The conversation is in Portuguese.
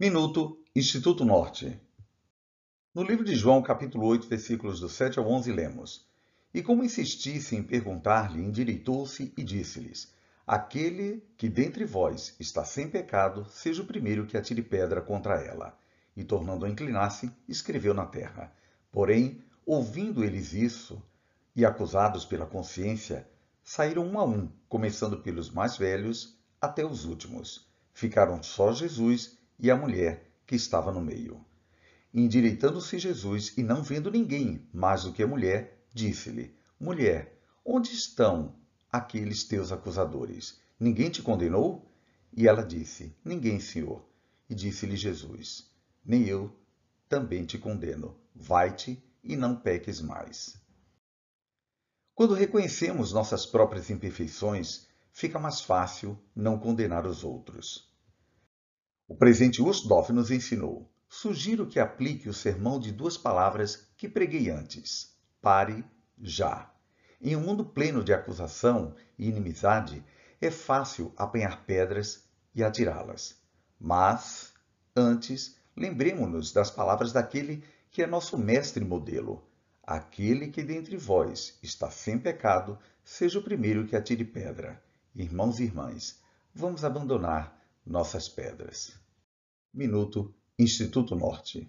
Minuto Instituto Norte. No livro de João, capítulo 8, versículos do 7 ao 11, lemos: E como insistissem em perguntar-lhe, endireitou-se e disse-lhes: Aquele que dentre vós está sem pecado, seja o primeiro que atire pedra contra ela. E tornando a inclinar-se, escreveu na terra. Porém, ouvindo eles isso, e acusados pela consciência, saíram um a um, começando pelos mais velhos até os últimos. Ficaram só Jesus e a mulher que estava no meio. Endireitando-se Jesus e não vendo ninguém mais do que a mulher, disse-lhe: Mulher, onde estão aqueles teus acusadores? Ninguém te condenou? E ela disse: Ninguém, Senhor. E disse-lhe Jesus: Nem eu também te condeno. Vai-te e não peques mais. Quando reconhecemos nossas próprias imperfeições, fica mais fácil não condenar os outros. O presente Usdorff nos ensinou. Sugiro que aplique o sermão de duas palavras que preguei antes. Pare já. Em um mundo pleno de acusação e inimizade, é fácil apanhar pedras e atirá-las. Mas, antes, lembremos-nos das palavras daquele que é nosso mestre modelo. Aquele que dentre vós está sem pecado, seja o primeiro que atire pedra. Irmãos e irmãs, vamos abandonar nossas pedras. Minuto Instituto Norte.